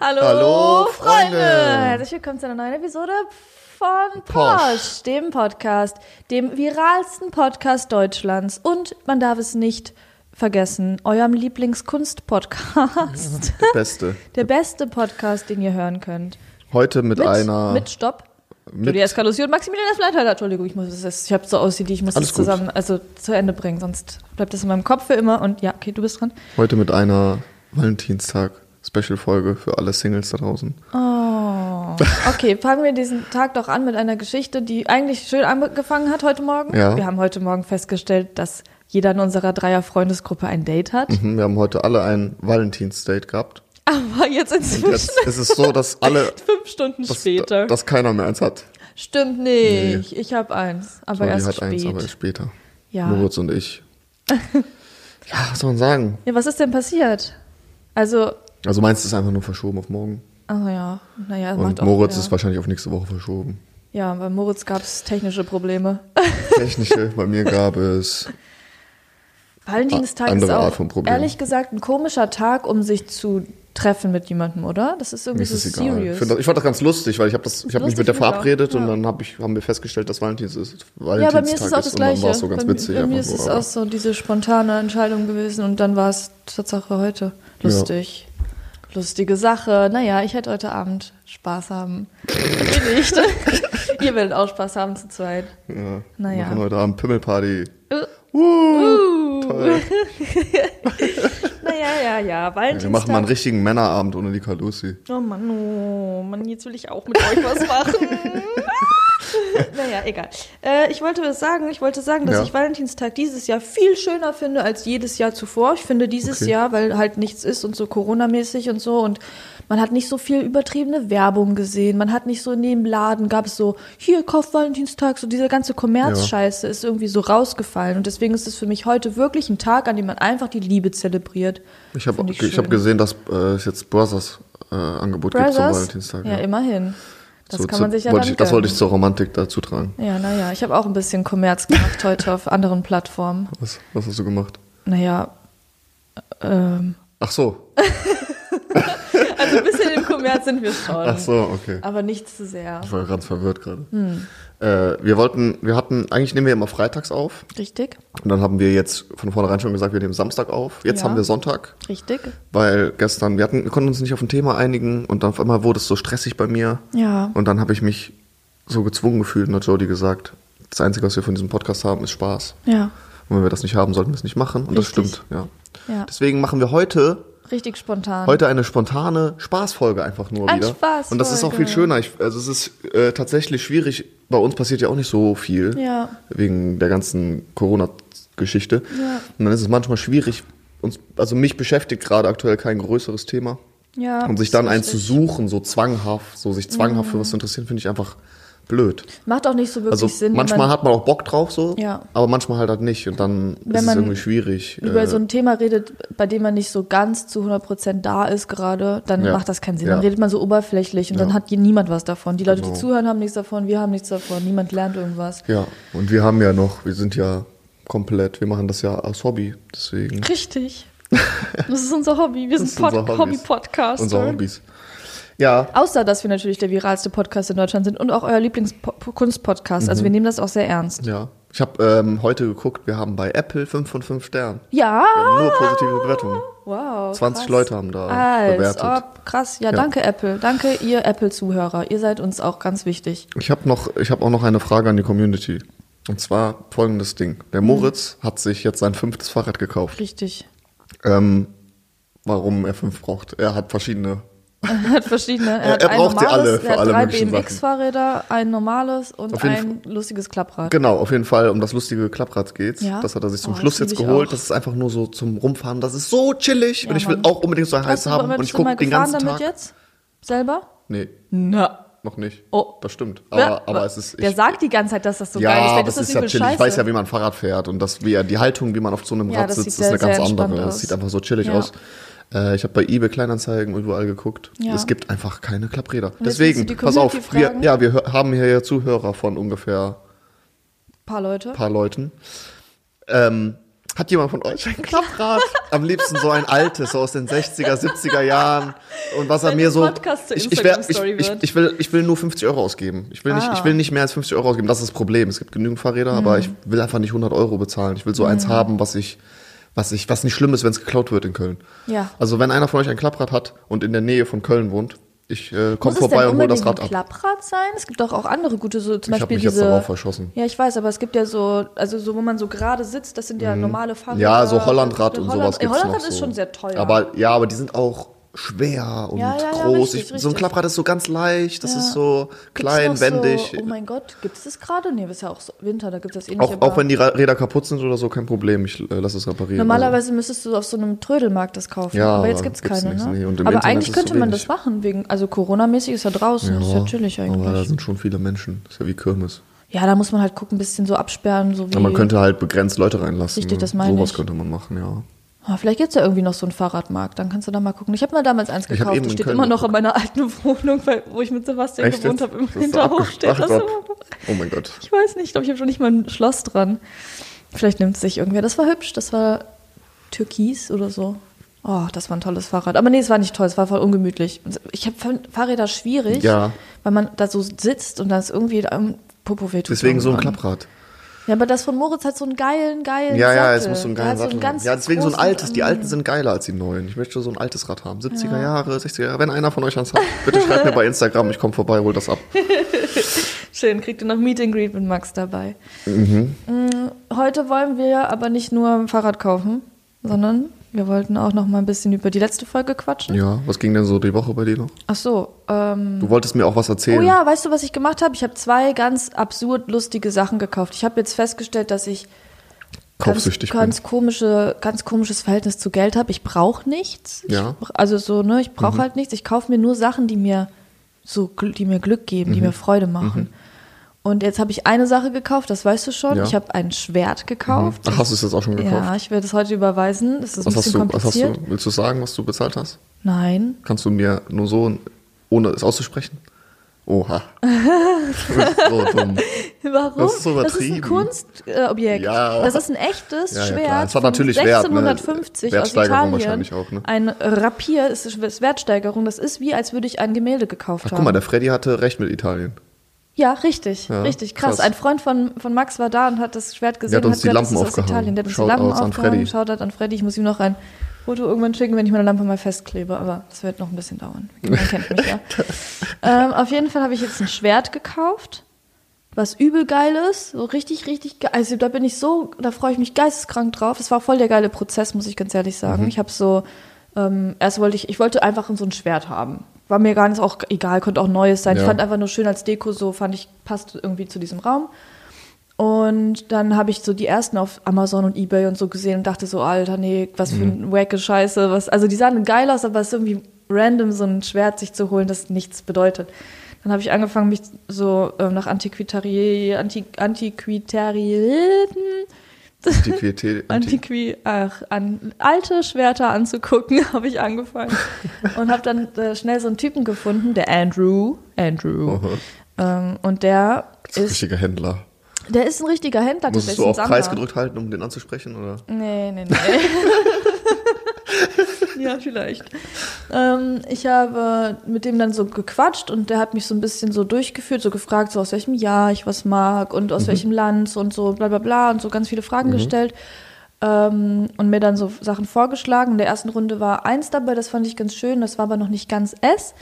Hallo, Hallo, Freunde. Freunde. Herzlich willkommen zu einer neuen Episode von Porsche, dem Podcast, dem viralsten Podcast Deutschlands. Und man darf es nicht vergessen, eurem Lieblingskunst-Podcast. Der Beste. Der beste Podcast, den ihr hören könnt. Heute mit, Mit, einer. mit Stopp. mit- die Eskalosion. Maximilian der Fleithalter. Entschuldigung, ich muss es, ich habe so OCD, ich muss Alles das gut. zusammen, also zu Ende bringen, sonst bleibt das in meinem Kopf für immer. Und ja, okay, du bist dran. heute mit einer Valentinstag-Special-Folge für alle Singles da draußen. Oh. Okay, fangen wir diesen Tag doch an mit einer Geschichte, die eigentlich schön angefangen hat heute Morgen. Ja. Wir haben heute Morgen festgestellt, dass jeder in unserer Dreier-Freundesgruppe ein Date hat. Mhm, Wir haben heute alle ein Valentinsdate gehabt. Aber jetzt inzwischen, Jetzt ist es so, dass alle. fünf Stunden Dass, später. dass keiner mehr eins hat. Stimmt nicht. Ich habe eins, aber Claudia erst hat spät. eins, aber erst später. Ja. Moritz und ich. ja, was soll man sagen? ja, was ist denn passiert? Also, Also meins ist einfach nur verschoben auf morgen. ach ja, naja, Und macht auch, Moritz ja. ist wahrscheinlich auf nächste Woche verschoben. Ja, bei Moritz gab es technische Probleme. Technische, bei mir gab es. Valentinstag ist auch Art von Problem. ehrlich gesagt ein komischer Tag, um sich zu treffen mit jemandem, oder? Das ist Mir irgendwie ist so es egal. Ich, serious. find das, ich fand das ganz lustig, weil ich habe das, ich habe mich mit der ich auch, verabredet und ja. dann hab ich, haben wir festgestellt, dass Valentins ist. ja, Valentinstag bei mir ist es auch das und dann Gleiche. war es so ganz bei, witzig. bei mir ist es aber- auch so diese spontane Entscheidung gewesen und dann war es Tatsache heute. Lustig. Lustige Sache. Naja, ich hätte heute Abend Spaß haben. Ihr nicht. Ihr werdet auch Spaß haben zu zweit. Ja, wir Naja. machen heute Abend Pimmelparty. Uh. Uh, toll. Naja, ja, ja. Valentinstag. Wir machen mal einen richtigen Männerabend ohne die Lucy. Oh Mann, oh Mann, jetzt will ich auch mit euch was machen. naja, egal. Äh, ich wollte was sagen, ich wollte sagen, dass Ja. ich Valentinstag dieses Jahr viel schöner finde als jedes Jahr zuvor. Ich finde dieses Okay. Jahr, weil halt nichts ist und so Corona-mäßig und so und man hat nicht so viel übertriebene Werbung gesehen. Man hat nicht so in dem Laden gab es so, hier, kauf Valentinstag, so diese ganze Kommerzscheiße ist irgendwie so rausgefallen. Und deswegen ist es für mich heute wirklich ein Tag, an dem man einfach die Liebe zelebriert. Ich habe ich schön. hab gesehen, dass äh, es jetzt Brothers äh, Angebot gibt zum Brothers? Valentinstag. Ja, immerhin. Das So kann man sich ja wollte ich, Das wollte ich zur Romantik dazu tragen. Ja, naja, ich habe auch ein bisschen Kommerz gemacht heute auf anderen Plattformen. Was, was hast du gemacht? Naja, ähm, Ach so. also ein bisschen im Kommerz sind wir schon. Ach so, okay. Aber nicht zu sehr. Ich war ganz verwirrt gerade. Hm. Äh, wir wollten, wir hatten, eigentlich nehmen wir immer freitags auf. Richtig? Und dann haben wir jetzt von vornherein schon gesagt, wir nehmen Samstag auf. Jetzt Ja. haben wir Sonntag, Richtig? weil gestern, wir, hatten, wir konnten uns nicht auf ein Thema einigen und dann auf einmal wurde es so stressig bei mir. Ja. Und dann habe ich mich so gezwungen gefühlt und hat Jodie gesagt, das Einzige, was wir von diesem Podcast haben, ist Spaß. Ja. Und wenn wir das nicht haben, sollten wir es nicht machen. Und das Richtig. stimmt, ja. Ja. Deswegen machen wir heute, Richtig spontan. heute eine spontane Spaßfolge einfach nur Eine wieder. Spaßfolge. Und das ist auch viel schöner. Ich, also es ist äh, tatsächlich schwierig. Bei uns passiert ja auch nicht so viel. Ja. Wegen der ganzen Corona-Geschichte. Ja. Und dann ist es manchmal schwierig, uns, also mich beschäftigt gerade aktuell kein größeres Thema. Ja. Und sich dann eins zu. Mhm. suchen, so zwanghaft, so sich zwanghaft für was zu interessieren, finde ich einfach blöd. Macht auch nicht so wirklich Also Sinn. manchmal man hat man auch Bock drauf so, Ja. aber manchmal halt, halt nicht. Und dann Wenn ist es man irgendwie schwierig. über äh, so ein Thema redet, bei dem man nicht so ganz zu 100% da ist gerade, dann Ja. macht das keinen Sinn. Ja. Dann redet man so oberflächlich und dann hat hier niemand was davon. Die Leute, die Genau. zuhören, haben nichts davon, wir haben nichts davon, niemand lernt irgendwas. Ja, und wir haben ja noch, wir sind ja komplett, wir machen das ja als Hobby, deswegen Richtig. Das ist unser Hobby. Wir sind unser Pod. Hobby-Podcaster. unsere Hobbys. Ja, Außer, dass wir natürlich der viralste Podcast in Deutschland sind und auch euer Lieblingskunstpodcast. Also wir Mhm. nehmen das auch sehr ernst. ja. Ich habe ähm, heute geguckt, wir haben bei Apple 5 von 5 Sternen. Ja. Wir haben nur positive Bewertungen. Wow. 20 krass. Leute haben da Als bewertet. Ob, krass. Ja, danke Apple. Danke ihr Apple-Zuhörer. Ihr seid uns auch ganz wichtig. Ich habe noch, ich habe auch noch eine Frage an die Community. Und zwar folgendes Ding. Der Mhm. Moritz hat sich jetzt sein fünftes Fahrrad gekauft. Richtig. Ähm, warum er fünf braucht? Er hat verschiedene. Er hat verschiedene. Er, hat er braucht normales, alle für er hat alle drei BMX-Fahrräder, ein normales und ein lustiges Klapprad. Genau, auf jeden Fall um das lustige Klapprad geht's. Ja. Das hat er sich zum Oh, Schluss das jetzt ich geholt. auch. Das ist einfach nur so zum Rumfahren. Das ist so chillig. Ja, und ich will Mann. auch unbedingt so ein heiß haben. Und ich gucke den ganzen damit Tag. jetzt? Selber? Nee, Na. noch nicht. Oh. Das stimmt. Aber, aber es ist. Der ich- sagt die ganze Zeit, dass das so ja, geil ist. es das ist ja übel chillig. Ich scheiße. weiß ja, wie man Fahrrad fährt und das, wie, die Haltung, wie man auf so einem Ja, Rad das sitzt, ist eine ganz andere. aus. sieht einfach so chillig Ja. aus. Äh, ich habe bei eBay Kleinanzeigen überall geguckt. Ja. Es gibt einfach keine Klappräder. willst Deswegen, pass auf, wir, ja, wir haben hier ja Zuhörer von ungefähr paar Leute. paar Leuten. Ähm, Hat jemand von euch ein Klapprad? Am liebsten so ein altes, so aus den 60er, 70er Jahren. Und was er mir so. Ich, ich, wär, ich, ich, will, ich will nur 50 Euro ausgeben. Ich will, nicht, Ah. ich will nicht mehr als 50 Euro ausgeben. Das ist das Problem. Es gibt genügend Fahrräder, aber ich will einfach nicht 100 Euro bezahlen. Ich will so eins haben, was ich, was ich, was nicht schlimm ist, wenn es geklaut wird in Köln. Ja. Also wenn einer von euch ein Klapprad hat und in der Nähe von Köln wohnt, ich äh, komme Muss vorbei und hole das Rad ein ab. Klapprad sein? Es gibt doch auch andere gute, so zum Ich Beispiel mich jetzt diese. darauf verschossen. Ja, ich weiß, aber es gibt ja so, also so, wo man so gerade sitzt, das sind ja normale Fahrräder. Mhm. Ja, so Hollandrad und Holland, sowas gibt's Hollandrad noch ist so. schon sehr teuer. Aber ja, aber die sind auch schwer und Ja, ja, ja, groß. richtig, ich, so ein richtig. Klapprad ist so ganz leicht, das ist so klein, wendig. So, oh mein Gott, gibt es das gerade? Nee, ist ja auch so Winter, da gibt es das eh nicht. auch, auch wenn die Räder kaputt sind oder so, kein Problem. Ich äh, lasse es reparieren. Normalerweise müsstest du auf so einem Trödelmarkt das kaufen. Aber jetzt gibt's gibt's keine, nichts, ne? nee. Aber Internet eigentlich es könnte so man das machen, wegen, also Corona-mäßig ist ja draußen, also, ist ja chillig Aber da eigentlich. sind schon viele Menschen. Ist ja wie Kirmes. Ja, da muss man halt gucken, ein bisschen so absperren, so wie. Ja, man könnte halt begrenzt Leute reinlassen. Richtig, das meine Sowas ich. könnte man machen, ja. Ah, vielleicht gibt's ja irgendwie noch so einen Fahrradmarkt, dann kannst du da mal gucken. Ich habe mir damals eins gekauft, das steht immer noch in meiner alten Wohnung, weil, wo ich mit Sebastian Echt gewohnt habe. Im Hinterhof steht das noch. Oh mein Gott. Ich weiß nicht, ich glaube, ich habe schon nicht mal ein Schloss dran. Vielleicht nimmt es sich irgendwer. Das war hübsch, das war türkis oder so. Oh, das war ein tolles Fahrrad. Aber nee, es war nicht toll, es war voll ungemütlich. Ich habe Fahrräder schwierig, Ja. weil man da so sitzt und da ist irgendwie am Popo wehtut. Deswegen so ein. Klapprad. Ja, aber das von Moritz hat so einen geilen, geilen Ja, ja, Sattel. es muss so einen geilen Sattel so einen haben. Ja, deswegen so ein altes. Die alten sind geiler als die neuen. Ich möchte so ein altes Rad haben. 70er Jahre, 60er Jahre. Wenn einer von euch eins hat, bitte schreibt mir bei Instagram. Ich komme vorbei, hol das ab. Schön, kriegt ihr noch Meet and Greet mit Max dabei. Mhm. Mm, Heute wollen wir aber nicht nur ein Fahrrad kaufen, sondern wir wollten auch noch mal ein bisschen über die letzte Folge quatschen. Ja, was ging denn so die Woche bei dir noch? Ach so, ähm, Du wolltest mir auch was erzählen. oh ja, weißt du, was ich gemacht habe? Ich habe zwei ganz absurd lustige Sachen gekauft. Ich habe jetzt festgestellt, dass ich Kaufsüchtig ganz, ganz komische, ganz komisches Verhältnis zu Geld habe. Ich brauche nichts. Ja. Ich, also so, ne, ich brauche halt nichts. Ich kaufe mir nur Sachen, die mir so, die mir Glück geben, die mir Freude machen. Und jetzt habe ich eine Sache gekauft, das weißt du schon. Ja. Ich habe ein Schwert gekauft. Ach, hast du es jetzt auch schon gekauft? Ja, ich werde es heute überweisen. Das ist was ein hast bisschen du, was hast kompliziert. du, willst du sagen, was du bezahlt hast? Nein. Kannst du mir nur so, ohne es auszusprechen? Oha. So dumm. Warum? Das ist so Das ist ein übertrieben. Kunstobjekt. Ja. Das ist ein echtes Ja, ja, Schwert. klar. Es hat natürlich Wert, ne? 1650 aus Wertsteigerung Italien. wahrscheinlich auch, ne? Ein Rapier ist, ist Wertsteigerung. Das ist wie, als würde ich ein Gemälde gekauft Ach, haben. guck mal, der Freddy hatte recht mit Italien. Ja, richtig, Ja, richtig krass. krass. Ein Freund von, von Max war da und hat das Schwert gesehen. hat uns und die gesagt, Lampen das ist aus aufgehangen. Italien. Der hat uns die Shoutouts Lampen an aufgehangen. Freddy. Shoutout an Freddy. Ich muss ihm noch ein Foto irgendwann schicken, wenn ich meine Lampe mal festklebe. Aber das wird noch ein bisschen dauern. Man kennt mich ja. ähm, auf jeden Fall habe ich jetzt ein Schwert gekauft, was übel geil ist. So richtig, richtig geil. Also da bin ich so, da freue ich mich geisteskrank drauf. Es war voll der geile Prozess, muss ich ganz ehrlich Mhm. sagen. Ich habe so, ähm, erst wollte ich, ich wollte einfach so ein Schwert haben. War mir gar nicht auch egal, konnte auch neues sein. Ich Ja. fand einfach nur schön als Deko, so fand ich, passt irgendwie zu diesem Raum. Und dann habe ich so die ersten auf Amazon und Ebay und so gesehen und dachte so, Alter, nee, was für Mhm. ein wacke Scheiße. Was, also die sahen geil aus, aber es ist irgendwie random, so ein Schwert sich zu holen, das nichts bedeutet. Dann habe ich angefangen, mich so ähm, nach Antiquitari, Anti, Antiquitarien, Antiquität. Anti Antiqui, ach, an alte Schwerter anzugucken, habe ich angefangen. Und habe dann äh, schnell so einen Typen gefunden, der Andrew. Andrew. Ähm, und der das ist ein ist, richtiger Händler. der ist ein richtiger Händler. Musstest du auch Sammler. Kreis gedrückt halten, um den anzusprechen? Oder? Nee, nee, nee. ja, vielleicht. Ähm, ich habe mit dem dann so gequatscht und der hat mich so ein bisschen so durchgeführt, so gefragt, so aus welchem Jahr ich was mag und aus welchem Land und so bla bla bla und so ganz viele Fragen gestellt. Ähm, und mir dann so Sachen vorgeschlagen. In der ersten Runde war eins dabei, das fand ich ganz schön, das war aber noch nicht ganz S.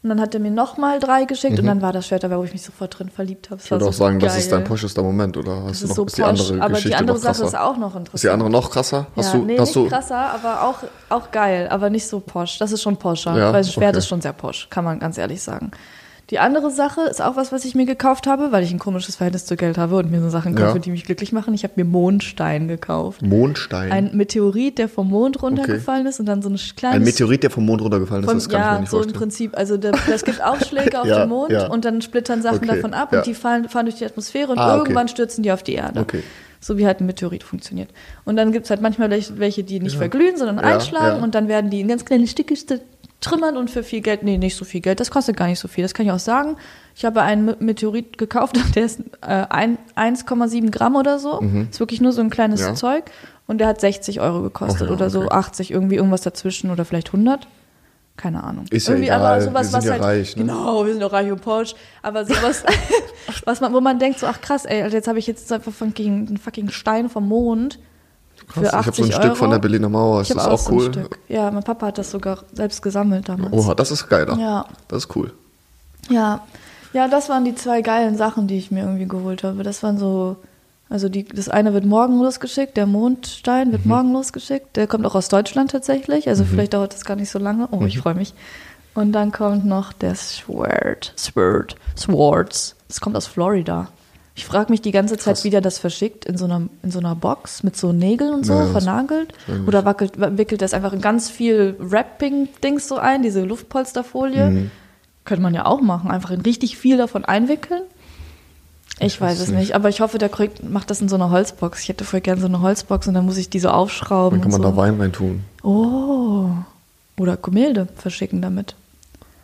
Und dann hat er mir nochmal drei geschickt und dann war das Schwert dabei, wo ich mich sofort drin verliebt habe. Ich würde auch sagen, das ist dein poschester Moment, oder hast Das du ist noch so ist die posch, andere aber Geschichte die andere Sache ist auch noch interessant. Ist die andere noch krasser? Hast ja, du, nee, hast nicht du, krasser, aber auch, auch geil, aber nicht so posch. Das ist schon poscher, Ja, weil das Schwert okay. ist schon sehr posch, kann man ganz ehrlich sagen. Die andere Sache ist auch was, was ich mir gekauft habe, weil ich ein komisches Verhältnis zu Geld habe und mir so Sachen Ja. kaufe, die mich glücklich machen. Ich habe mir Mondstein gekauft. Mondstein? Ein Meteorit, der vom Mond runtergefallen ist und dann so ein kleines... Ein Meteorit, der vom Mond runtergefallen ist, Von, das kann ich mir ja, nicht so im vorstellen. Prinzip. Also das gibt Ausschläge auf Ja, den Mond ja. und dann splittern Sachen Okay, davon ab ja. und die fallen, fahren durch die Atmosphäre und Ah, okay. irgendwann stürzen die auf die Erde. Okay. So wie halt ein Meteorit funktioniert. Und dann gibt es halt manchmal welche- die nicht verglühen, sondern Ja, einschlagen ja. und dann werden die in ganz kleine Stücke trümmern und für viel Geld, nee, nicht so viel Geld, das kostet gar nicht so viel, das kann ich auch sagen. Ich habe einen Me- Meteorit gekauft, der ist äh, ein- 1,7 Gramm oder so. Ist wirklich nur so ein kleines Mhm. Ja. Zeug. und der hat 60 Euro gekostet Oh ja, oder so okay. 80, irgendwie irgendwas dazwischen oder vielleicht 100. Keine Ahnung. Ist ja irgendwie egal, aber sowas, wir sind was ja halt, reich, ne? Genau, wir sind doch reich und Porsche. Aber sowas, was man, wo man denkt so, ach krass, ey, also jetzt habe ich jetzt einfach fucking, einen fucking Stein vom Mond. Krass, für ich habe so ein 80 Stück von Euro. der Berliner Mauer. Ich Ist habe das auch, auch so cool? ein Stück. Ja, mein Papa hat das sogar selbst gesammelt damals. Oha, das ist geil. Ja. Das ist cool. Ja, ja, das waren die zwei geilen Sachen, die ich mir irgendwie geholt habe. Das waren so, also die, das eine wird morgen losgeschickt, der Mondstein wird morgen losgeschickt. Der kommt auch aus Deutschland tatsächlich, also vielleicht dauert das gar nicht so lange. Oh, ich freue mich. Und dann kommt noch der Sword, Sword, Swords. Das kommt aus Florida. Ich frage mich die ganze Zeit, Krass. wie der das verschickt in so einer, in so einer Box mit so Nägeln und so, Ja, das- vernagelt. Oder wackelt, wickelt das einfach in ganz viel Wrapping-Dings so ein, diese Luftpolsterfolie. Mhm. Könnte man ja auch machen, einfach in richtig viel davon einwickeln. Ich, weiß es nicht. aber ich hoffe, der kriegt, macht das in so einer Holzbox. Ich hätte voll gern so eine Holzbox und dann muss ich die so aufschrauben. Dann kann man und da so. Wein reintun. Oh. Oder Gemälde verschicken damit.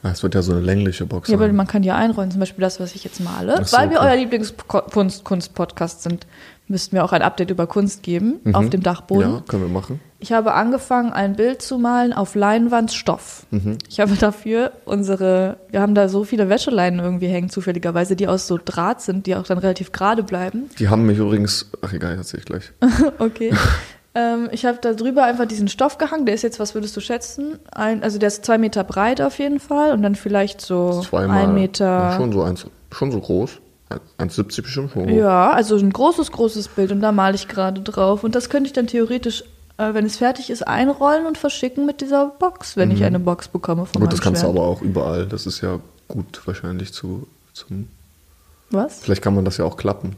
Ja, Es wird ja so eine längliche Box Ja, aber sein. man kann ja einräumen, zum Beispiel das, was ich jetzt male. So, Weil wir okay. euer Lieblingskunst-Podcast sind, müssten wir auch ein Update über Kunst geben auf dem Dachboden. Mhm. Ja, können wir machen. Ich habe angefangen, ein Bild zu malen auf Leinwandstoff. Mhm. Ich habe dafür unsere, wir haben da so viele Wäscheleinen irgendwie hängen, zufälligerweise, die aus so Draht sind, die auch dann relativ gerade bleiben. Die haben mich übrigens, ach egal, erzähl ich gleich. Okay. ähm, ich habe da drüber einfach diesen Stoff gehangen. Der ist jetzt, was würdest du schätzen? Ein, also der ist zwei Meter breit auf jeden Fall und dann vielleicht so Zweimal. ein Meter. Ja, schon so eins, schon so groß. 1,70 bestimmt schon. hoch. Ja, also ein großes, großes Bild und da male ich gerade drauf. Und das könnte ich dann theoretisch, äh, wenn es fertig ist, einrollen und verschicken mit dieser Box, wenn ich eine Box bekomme von Mhm. Gut, das kannst du Schwert. aber auch überall. Das ist ja gut wahrscheinlich zu, zum. Was? Vielleicht kann man das ja auch klappen.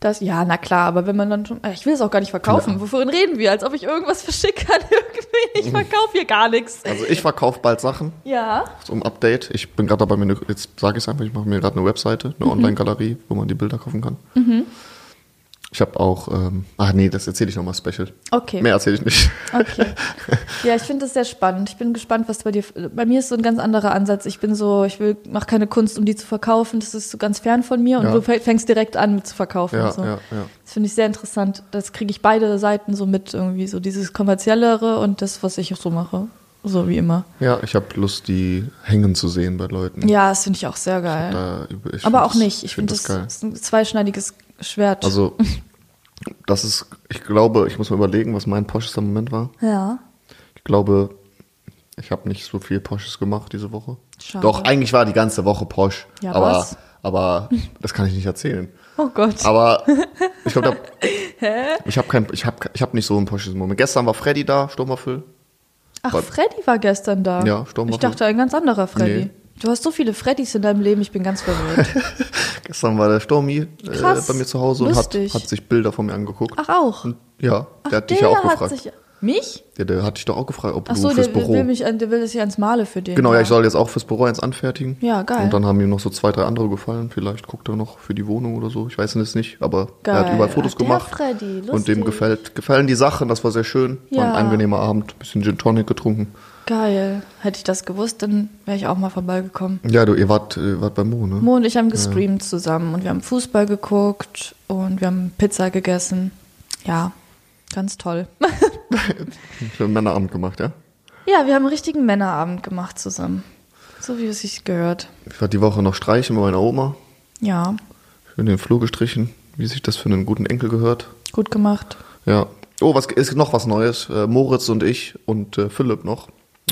Das, ja, na klar, aber wenn man dann schon. äh, Ich will es auch gar nicht verkaufen. Klar. Wovon reden wir? Als ob ich irgendwas verschicke an irgendwie. Ich verkaufe hier gar nichts. Also ich verkaufe bald Sachen Ja. zum Update. Ich bin gerade dabei, mir eine, jetzt sage ich es einfach, ich mache mir gerade eine Webseite, Mhm. eine Online-Galerie, wo man die Bilder kaufen kann. Ich habe auch, ähm, ach nee, das erzähle ich nochmal special. Okay. Mehr erzähle ich nicht. Okay. Ja, ich finde das sehr spannend. Ich bin gespannt, was bei dir. Bei mir ist so ein ganz anderer Ansatz. Ich bin so, ich will, mache keine Kunst, um die zu verkaufen. Das ist so ganz fern von mir. Und Ja. du fäng- fängst direkt an mit zu verkaufen. Ja, so. ja, ja. Das finde ich sehr interessant. Das kriege ich beide Seiten so mit irgendwie. So dieses kommerziellere und das, was ich so mache. So wie immer. Ja, ich habe Lust, die hängen zu sehen bei Leuten. Ja, das finde ich auch sehr geil. Da, Aber find auch das- nicht. Ich finde, das das, geil. ist ein zweischneidiges Schwert. Also, das ist, ich glaube, ich muss mal überlegen, was mein poschester Moment war. ja. Ich glaube, ich habe nicht so viel Posches gemacht diese Woche. Schade. Doch, eigentlich war die ganze Woche Posch. Ja, aber, was? aber das kann ich nicht erzählen. Oh Gott. Aber ich glaube, ich habe kein, ich habe, ich habe nicht so einen posches Moment. Gestern war Freddy da, Sturmwaffel. Ach, Freddy war gestern da. Ja, Sturmwaffel. Ich dachte, ein ganz anderer Freddy. Nee. Du hast so viele Freddys in deinem Leben, ich bin ganz verwirrt. Gestern war der Stormi äh, bei mir zu Hause und hat, lustig. hat sich Bilder von mir angeguckt. Ach, auch? Und, ja, Ach, der hat dich ja auch gefragt. Sich, mich? Der, der hat dich doch auch gefragt, ob Ach du so, fürs der, der Büro. will mich, der will das ja ans Male für den. Genau, ja, ich soll jetzt auch fürs Büro eins anfertigen. Ja, geil. Und dann haben ihm noch so zwei, drei andere gefallen. Vielleicht guckt er noch für die Wohnung oder so. Ich weiß es nicht, aber er hat Geil. überall Fotos Ach, gemacht. Freddy, und dem lustig. gefällt, gefallen die Sachen. Das war sehr schön. War Ja. ein angenehmer Abend. Bisschen Gin Tonic getrunken. Geil. Hätte ich das gewusst, dann wäre ich auch mal vorbeigekommen. Ja, du, ihr wart, äh, wart bei Mo, ne? Mo und ich haben gestreamt zusammen und wir haben Fußball geguckt und wir haben Pizza gegessen. Ja, ganz toll. Ich einen Männerabend gemacht, ja? ja, wir haben einen richtigen Männerabend gemacht zusammen. So wie es sich gehört. Ich war die Woche noch streichen bei meiner Oma. Ja, Schön den Flur gestrichen, wie sich das für einen guten Enkel gehört. gut gemacht. Ja. Oh, was ist noch was Neues? Äh, Moritz und ich und äh, Philipp noch.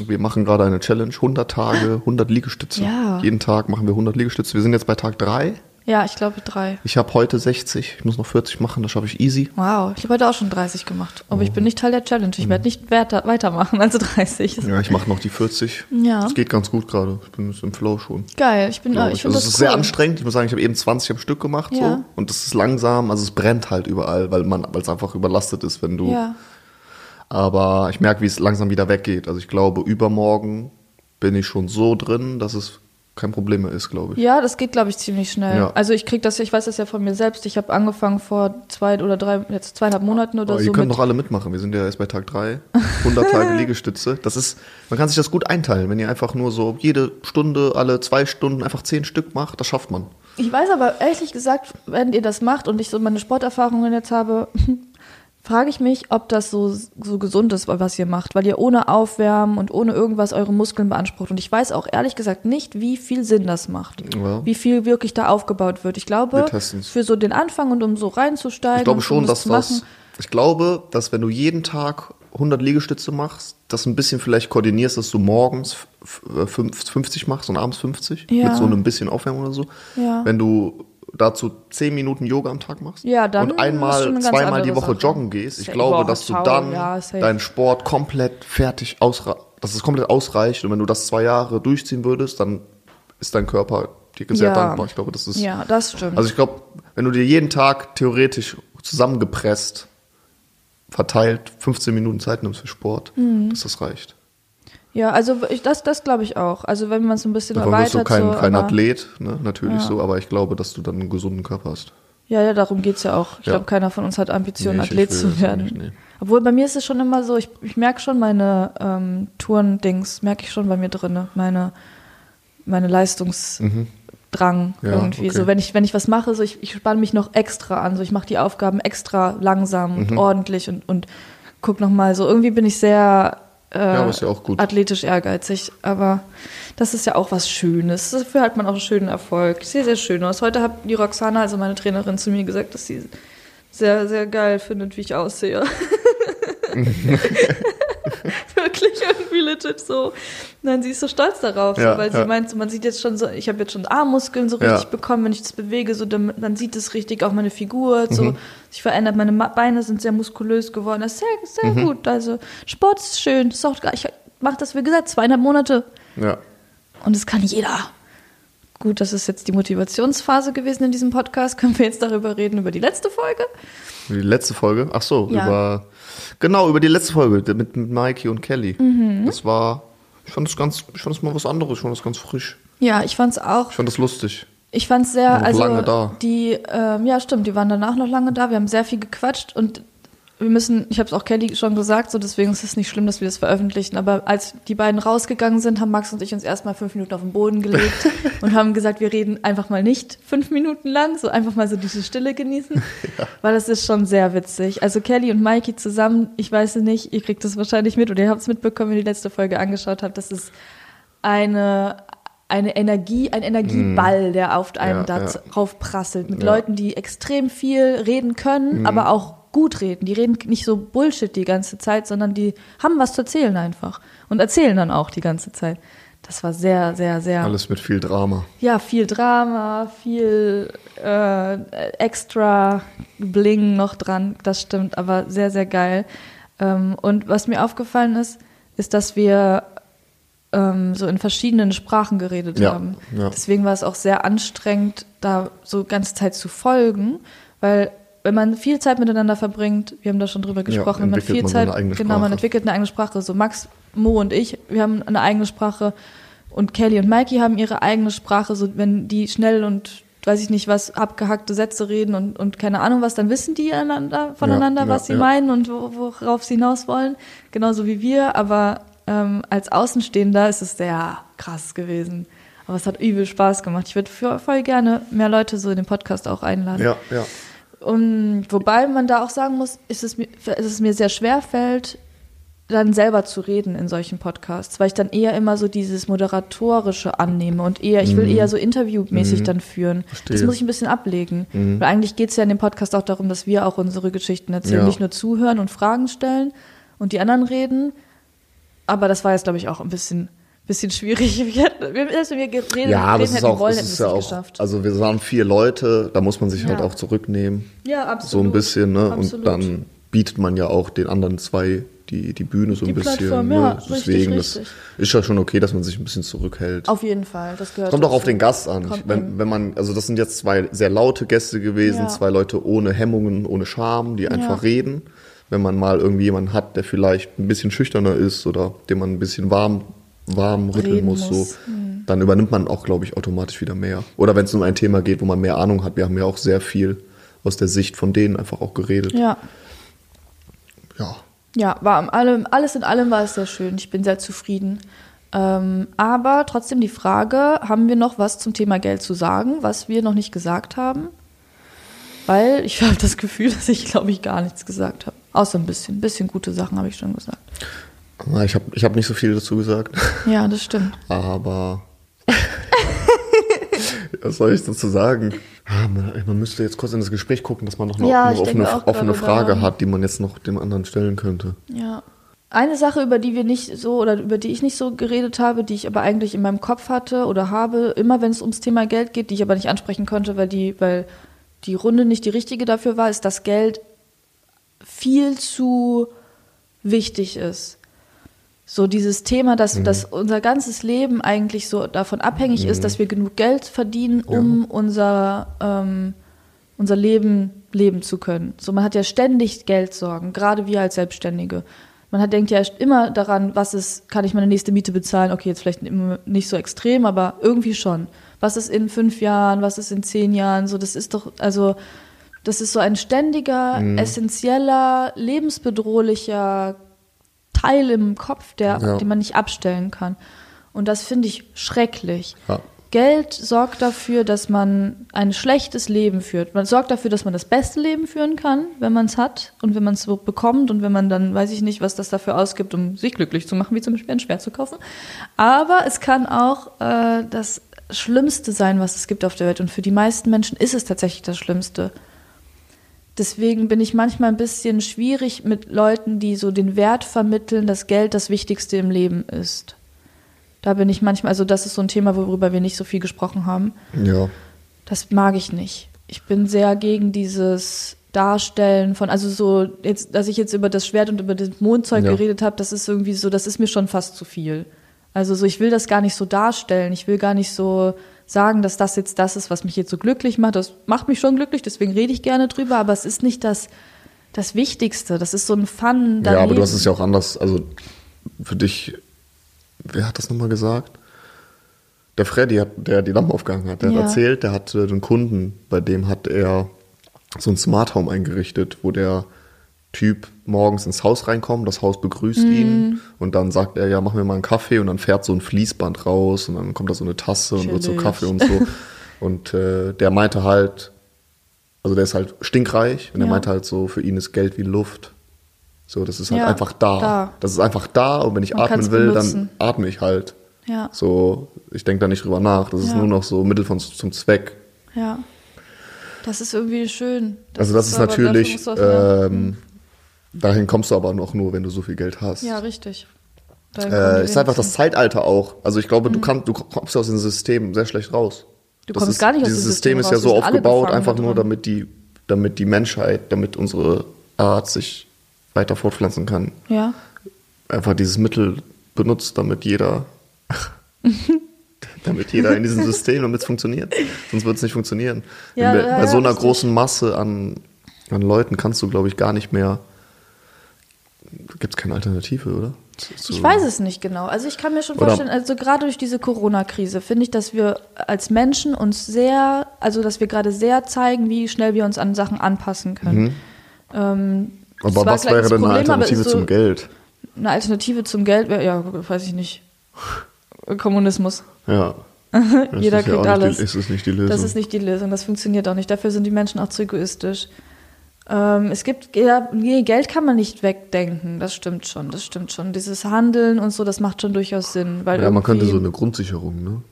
Wir machen gerade eine Challenge. 100 Tage, 100 Liegestütze. Ja. Jeden Tag machen wir 100 Liegestütze. Wir sind jetzt bei Tag 3. Ja, ich glaube drei. Ich habe heute 60. Ich muss noch 40 machen. Das schaffe ich easy. Wow, ich habe heute auch schon 30 gemacht. Aber Oh. ich bin nicht Teil der Challenge. Ich Mhm. werde nicht weiter, weitermachen als 30. Ja, ich mache noch die 40. Ja. Das geht ganz gut gerade. Ich bin im Flow schon. Geil, ich bin, ich ich. Also es ist cool. sehr anstrengend. Ich muss sagen, ich habe eben 20 am Stück gemacht. Ja. So. Und das ist langsam. Also es brennt halt überall, weil man, weil es einfach überlastet ist, wenn du. Ja, Aber ich merke, wie es langsam wieder weggeht. Also ich glaube, übermorgen bin ich schon so drin, dass es kein Problem mehr ist, glaube ich. ja, das geht, glaube ich, ziemlich schnell. Ja. Also ich krieg das, ich weiß das ja von mir selbst. Ich habe angefangen vor zwei oder drei, jetzt zweieinhalb Monaten oder Aber so. ihr könnt mit- doch alle mitmachen. Wir sind ja erst bei Tag 3. 100 Tage Liegestütze. Das ist, man kann sich das gut einteilen. Wenn ihr einfach nur so jede Stunde, alle zwei Stunden einfach 10 Stück macht, das schafft man. Ich weiß aber ehrlich gesagt, wenn ihr das macht und ich so meine Sporterfahrungen jetzt habe, frage ich mich, ob das so, so gesund ist, was ihr macht, weil ihr ohne Aufwärmen und ohne irgendwas eure Muskeln beansprucht. Und ich weiß auch ehrlich gesagt nicht, wie viel Sinn das macht. Ja. Wie viel wirklich da aufgebaut wird. Ich glaube, für so den Anfang und um so reinzusteigen. Ich glaube schon, um dass zu das. Ich glaube, dass wenn du jeden Tag 100 Liegestütze machst, das ein bisschen vielleicht koordinierst, dass du morgens f- f- fünf- 50 machst und abends 50 Ja. mit so einem bisschen Aufwärmen oder so. Ja. Wenn du dazu 10 Minuten Yoga am Tag machst Ja, dann und einmal, zweimal die Woche Sache. joggen gehst, ich Safe. glaube, dass du dann Ja, deinen Sport komplett fertig ausreicht, dass es komplett ausreicht und wenn du das zwei Jahre durchziehen würdest, dann ist dein Körper dir sehr Ja. dankbar. Ich glaube, das ist Ja, das stimmt. also ich glaube, wenn du dir jeden Tag theoretisch zusammengepresst verteilt 15 Minuten Zeit nimmst für Sport, Mhm. dass das reicht. Ja, also ich, das, das glaube ich auch. Also wenn man es ein bisschen Davon erweitert. du kein, so, kein Athlet, ne? natürlich so, aber ich glaube, dass du dann einen gesunden Körper hast. Ja, ja, darum geht's ja auch. Ich Ja. glaube, keiner von uns hat Ambitionen, Nee, Athlet zu werden. nicht, nee. Obwohl bei mir ist es schon immer so, ich, ich merke schon meine ähm, Touren-Dings, merke ich schon bei mir drinne, meine, meine Leistungsdrang Mhm. Ja, irgendwie. okay. So, wenn ich, wenn ich was mache, so ich, ich spanne mich noch extra an, so ich mache die Aufgaben extra langsam Mhm. und ordentlich und, und guck nochmal so. Irgendwie bin ich sehr äh, Ja, ja auch gut. athletisch ehrgeizig, aber das ist ja auch was Schönes. Dafür hat man auch einen schönen Erfolg. Sehr, sehr schön aus. Heute hat die Roxana, also meine Trainerin, zu mir gesagt, dass sie sehr, sehr geil findet, wie ich aussehe. Wirklich irgendwie legit so. Nein, sie ist so stolz darauf, Ja, so, weil ja. sie meint, so, man sieht jetzt schon so, ich habe jetzt schon Armmuskeln so richtig Ja. bekommen, wenn ich das bewege, so dann, man sieht es richtig, auch meine Figur, Mhm. so sich verändert, meine Beine sind sehr muskulös geworden. Das ist sehr, sehr Mhm. gut. Also Sport ist schön. Ist auch, ich mache das, wie gesagt, zweieinhalb Monate Ja. und das kann jeder. Gut, das ist jetzt die Motivationsphase gewesen in diesem Podcast. Können wir jetzt darüber reden, über die letzte Folge? Die letzte Folge, ach so, Ja. über, genau, über die letzte Folge mit, mit Mikey und Kelly. Mhm. Das war, ich fand das ganz, ich fand das mal was anderes, ich fand das ganz frisch. Ja, ich fand's auch. Ich fand das lustig. Ich fand's sehr, Noch also lange da. die, ähm, ja stimmt, die waren danach noch lange da. Wir haben sehr viel gequatscht und wir müssen, ich habe es auch Kelly schon gesagt, so deswegen ist es nicht schlimm, dass wir das veröffentlichen. Aber als die beiden rausgegangen sind, haben Max und ich uns erstmal fünf Minuten auf den Boden gelegt und haben gesagt, wir reden einfach mal nicht fünf Minuten lang, so einfach mal so diese Stille genießen, weil das ist schon sehr witzig. Also Kelly und Mikey zusammen, ich weiß es nicht, ihr kriegt das wahrscheinlich mit oder ihr habt es mitbekommen, wenn ihr die letzte Folge angeschaut habt, das ist eine eine Energie, ein Energieball, der auf einem Ja, da ja. drauf prasselt, mit Ja. Leuten, die extrem viel reden können, aber auch gut reden. Die reden nicht so Bullshit die ganze Zeit, sondern die haben was zu erzählen einfach und erzählen dann auch die ganze Zeit. Das war sehr, sehr, sehr, Alles mit viel Drama. ja, viel Drama, viel äh, extra Bling noch dran, das stimmt, aber sehr, sehr geil. Ähm, und was mir aufgefallen ist, ist, dass wir ähm, so in verschiedenen Sprachen geredet Ja, haben. ja. Deswegen war es auch sehr anstrengend, da so ganze Zeit zu folgen, weil wenn man viel Zeit miteinander verbringt, wir haben da schon drüber gesprochen, wenn man viel man Zeit, genau, man entwickelt eine eigene Sprache. So Max, Mo und ich, wir haben eine eigene Sprache und Kelly und Mikey haben ihre eigene Sprache. So wenn die schnell und weiß ich nicht was abgehackte Sätze reden und, und keine Ahnung was, dann wissen die einander, voneinander, ja, was sie ja. meinen und wo, worauf sie hinaus wollen. Genauso wie wir, aber ähm, als Außenstehender ist es sehr krass gewesen. Aber es hat übel Spaß gemacht. Ich würde voll gerne mehr Leute so in den Podcast auch einladen. Ja, ja. Und wobei man da auch sagen muss, ist es mir, ist es mir sehr schwer fällt, dann selber zu reden in solchen Podcasts, weil ich dann eher immer so dieses Moderatorische annehme und eher, ich will eher so interviewmäßig dann führen. Das Mhm. Verstehe. Mhm. muss ich ein bisschen ablegen. Weil eigentlich geht es ja in dem Podcast auch darum, dass wir auch unsere Geschichten erzählen, Ja. nicht nur zuhören und Fragen stellen und die anderen reden. Aber das war jetzt, glaube ich, auch ein bisschen, bisschen schwierig. Wir wir, also wir geredet, Ja, aber reden es ist hätten auch, wollen, es ist ja auch, geschafft. also wir waren vier Leute, da muss man sich halt Ja. auch zurücknehmen. Ja, absolut. So ein bisschen, ne? Absolut. Und dann bietet man ja auch den anderen zwei die, die Bühne so ein Die bisschen. Plattform, ne? ja, richtig, Deswegen, das richtig. ist ja schon okay, dass man sich ein bisschen zurückhält. Auf jeden Fall, das gehört Kommt auch auf den Gast an. Wenn, wenn man, also das sind jetzt zwei sehr laute Gäste gewesen, Ja. zwei Leute ohne Hemmungen, ohne Scham, die einfach reden. Wenn man mal irgendwie jemanden hat, der vielleicht ein bisschen schüchterner ist oder dem man ein bisschen warm, warm rütteln muss, muss. so, dann übernimmt man auch, glaube ich, automatisch wieder mehr. Oder wenn es um ein Thema geht, wo man mehr Ahnung hat, wir haben ja auch sehr viel aus der Sicht von denen einfach auch geredet. Ja, ja. ja, war allem, alles in allem war es sehr schön. Ich bin sehr zufrieden. Ähm, aber trotzdem die Frage, haben wir noch was zum Thema Geld zu sagen, was wir noch nicht gesagt haben? Weil ich habe das Gefühl, dass ich, glaube ich, gar nichts gesagt habe. Außer ein bisschen. Ein bisschen gute Sachen habe ich schon gesagt. Ich habe ich hab nicht so viel dazu gesagt, Ja, das stimmt. aber was soll ich dazu sagen? Ah, man, man müsste jetzt kurz in das Gespräch gucken, dass man noch eine, Ja, offene, auch offene Frage daran. hat, die man jetzt noch dem anderen stellen könnte. Ja. Eine Sache, über die wir nicht so oder über die ich nicht so geredet habe, die ich aber eigentlich in meinem Kopf hatte oder habe, immer wenn es ums Thema Geld geht, die ich aber nicht ansprechen konnte, weil die, weil die Runde nicht die richtige dafür war, ist, dass Geld viel zu wichtig ist. So dieses Thema, dass, dass unser ganzes Leben eigentlich so davon abhängig ist, dass wir genug Geld verdienen, um unser, ähm, unser Leben leben zu können. So, man hat ja ständig Geldsorgen, gerade wir als Selbstständige. Man hat, denkt ja immer daran, was ist, kann ich meine nächste Miete bezahlen? Okay, jetzt vielleicht nicht so extrem, aber irgendwie schon. Was ist in fünf Jahren? Was ist in zehn Jahren? So, das ist doch, also, das ist so ein ständiger, essentieller, lebensbedrohlicher Teil im Kopf, der, Ja. den man nicht abstellen kann. Und das finde ich schrecklich. Ja. Geld sorgt dafür, dass man ein schlechtes Leben führt. Man sorgt dafür, dass man das beste Leben führen kann, wenn man es hat und wenn man es so bekommt und wenn man dann, weiß ich nicht, was das dafür ausgibt, um sich glücklich zu machen, wie zum Beispiel ein Schwert zu kaufen. Aber es kann auch äh, das Schlimmste sein, was es gibt auf der Welt. Und für die meisten Menschen ist es tatsächlich das Schlimmste. Deswegen bin ich manchmal ein bisschen schwierig mit Leuten, die so den Wert vermitteln, dass Geld das Wichtigste im Leben ist. Da bin ich manchmal, also das ist so ein Thema, worüber wir nicht so viel gesprochen haben. Ja. Das mag ich nicht. Ich bin sehr gegen dieses Darstellen von, also so, jetzt, dass ich jetzt über das Schwert und über das Mondzeug Ja. geredet habe, das ist irgendwie so, das ist mir schon fast zu viel. Also so, ich will das gar nicht so darstellen. Ich will gar nicht so sagen, dass das jetzt das ist, was mich jetzt so glücklich macht. Das macht mich schon glücklich, deswegen rede ich gerne drüber, aber es ist nicht das, das Wichtigste. Das ist so ein Fun. Ja, aber daneben. du hast es ja auch anders, also für dich, wer hat das nochmal gesagt? Der Freddy, hat, der die Lampe aufgehangen hat, der Ja. hat erzählt, der hatte einen Kunden, bei dem hat er so ein Smart Home eingerichtet, wo der Typ morgens ins Haus reinkommt, das Haus begrüßt Mhm. ihn und dann sagt er, ja, mach mir mal einen Kaffee und dann fährt so ein Fließband raus und dann kommt da so eine Tasse und wird so. Kaffee und so. und äh, der meinte halt, also der ist halt stinkreich und er Ja. meinte halt so, für ihn ist Geld wie Luft. So, das ist halt Ja, einfach da. da. Das ist einfach da und wenn ich Man atmen will, benutzen. dann atme ich halt. Ja, So, ich denke da nicht drüber nach. Das ist Ja. nur noch so Mittel von, zum Zweck. ja. Das ist irgendwie schön. also das ist, dafür natürlich, lernen. ähm, dahin kommst du aber noch nur, wenn du so viel Geld hast. Ja, richtig. Äh, ist einfach das. Zeitalter auch. Also ich glaube, du, kannst, du kommst aus dem System sehr schlecht raus. Du Das kommst ist, gar nicht aus Dieses dem System System ist ja so aufgebaut, einfach nur, damit die, damit die Menschheit, damit unsere Art sich weiter fortpflanzen kann. Ja. Einfach dieses Mittel benutzt, damit jeder, damit jeder in diesem System, damit es funktioniert. Sonst wird es nicht funktionieren. Ja, Wenn, bei ja, so einer großen Masse an, an Leuten kannst du, glaube ich, gar nicht mehr. Gibt es keine Alternative, oder? Zu- Ich weiß es nicht genau. Also ich kann mir schon vorstellen, also gerade durch diese Corona-Krise finde ich, dass wir als Menschen uns sehr, also dass wir gerade sehr zeigen, wie schnell wir uns an Sachen anpassen können. Ähm, das Aber was wäre das denn eine Problem, aber Alternative ist so- zum Geld? Eine Alternative zum Geld wäre, ja, weiß ich nicht. Kommunismus. Ja. Jeder das ist ja kriegt nicht alles. Die, ist es nicht die Lösung. Das ist nicht die Lösung, das funktioniert auch nicht. Dafür sind die Menschen auch zu egoistisch. Ähm, es gibt, ja, nee, Geld kann man nicht wegdenken, das stimmt schon, das stimmt schon. Dieses Handeln und so, das macht schon durchaus Sinn. Weil ja, man könnte so eine Grundsicherung, ne?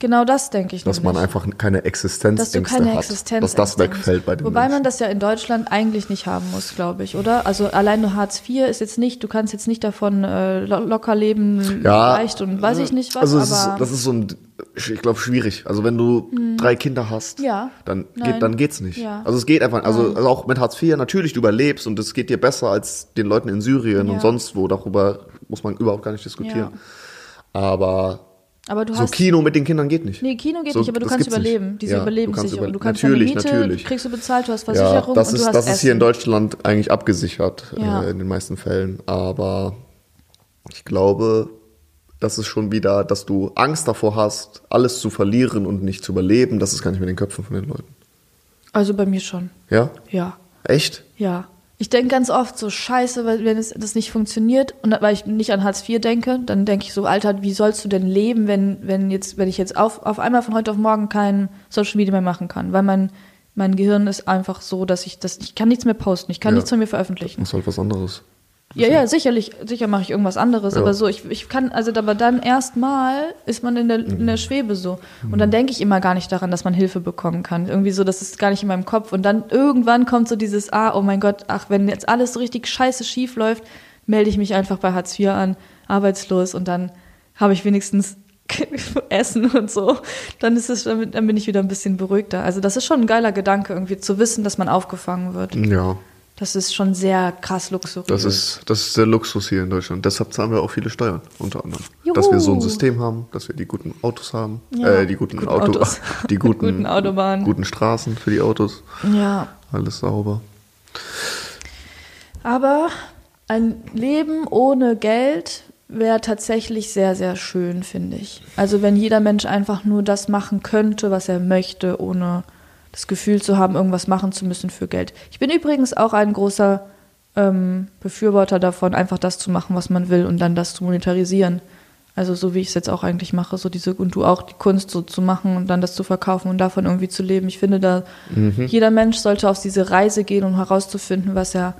Genau das denke ich Dass man einfach keine dass Existenzängste keine hat. Existenz dass das wegfällt bei den Wobei Menschen. man das ja in Deutschland eigentlich nicht haben muss, glaube ich, oder? Also allein nur Hartz IV ist jetzt nicht, du kannst jetzt nicht davon äh, lo locker leben, ja, leicht und weiß ich nicht was, also ist, das ist so ein, ich glaube, schwierig. Also wenn du drei Kinder hast, Ja. dann, Nein. geht, dann geht's nicht. Ja. Also es geht einfach, also, also auch mit Hartz IV, natürlich, du überlebst und es geht dir besser als den Leuten in Syrien und sonst wo. Darüber muss man überhaupt gar nicht diskutieren. Aber aber du so hast Kino mit den Kindern geht nicht. Nee, Kino geht So, nicht, aber du kannst gibt's nicht. überleben. Diese Ja, du kannst Überlebenssicherung. über- Du kannst natürlich, Miete, natürlich. kriegst du bezahlt, du hast Ja, Versicherung das und du ist, hast das ist hier in. Deutschland eigentlich abgesichert Ja. äh, in den meisten Fällen. Aber ich glaube, das ist schon wieder, dass du Angst davor hast, alles zu verlieren und nicht zu überleben. Das ist gar nicht mehr in den Köpfen von den Leuten. Also bei mir schon. Ja? Ja. Echt? Ja. Ich denke ganz oft so, scheiße, weil wenn es das nicht funktioniert und weil ich nicht an Hartz IV denke, dann denke ich so, Alter, wie sollst du denn leben, wenn, wenn jetzt, wenn ich jetzt auf, auf einmal von heute auf morgen kein Social Media mehr machen kann, weil mein Mein Gehirn ist einfach so, dass ich das, ich kann nichts mehr posten, ich kann Ja. nichts von mir veröffentlichen. Machst halt was anderes. Ja, ja, sicherlich, sicher mache ich irgendwas anderes, Ja. aber so, ich, ich kann, also aber dann erstmal ist man in der, in Mhm. der Schwebe so. Und dann denke ich immer gar nicht daran, dass man Hilfe bekommen kann. Irgendwie so, das ist gar nicht in meinem Kopf. Und dann irgendwann kommt so dieses, ah, oh mein Gott, ach, wenn jetzt alles so richtig scheiße schief läuft, melde ich mich einfach bei Hartz IV an, arbeitslos und dann habe ich wenigstens Essen und so. Dann ist es, dann bin ich wieder ein bisschen beruhigter. Also das ist schon ein geiler Gedanke, irgendwie zu wissen, dass man aufgefangen wird. Ja, Das ist schon sehr krass luxuriös. das ist, das ist der Luxus hier in Deutschland. Deshalb zahlen wir auch viele Steuern, unter anderem. Juhu. Dass wir so ein System haben, dass wir die guten Autos haben, Ja, äh, die guten, guten Auto, Autos. die guten, Guten Autobahnen. guten Straßen für die Autos. Ja, Alles sauber. aber ein Leben ohne Geld wäre tatsächlich sehr, sehr schön, finde ich. Also wenn jeder Mensch einfach nur das machen könnte, was er möchte, ohne das Gefühl zu haben, irgendwas machen zu müssen für Geld. Ich bin übrigens auch ein großer ähm, Befürworter davon, einfach das zu machen, was man will und dann das zu monetarisieren. Also so wie ich es jetzt auch eigentlich mache, so diese und du auch die Kunst so zu machen und dann das zu verkaufen und davon irgendwie zu leben. Ich finde da jeder Mensch sollte auf diese Reise gehen, um herauszufinden, was er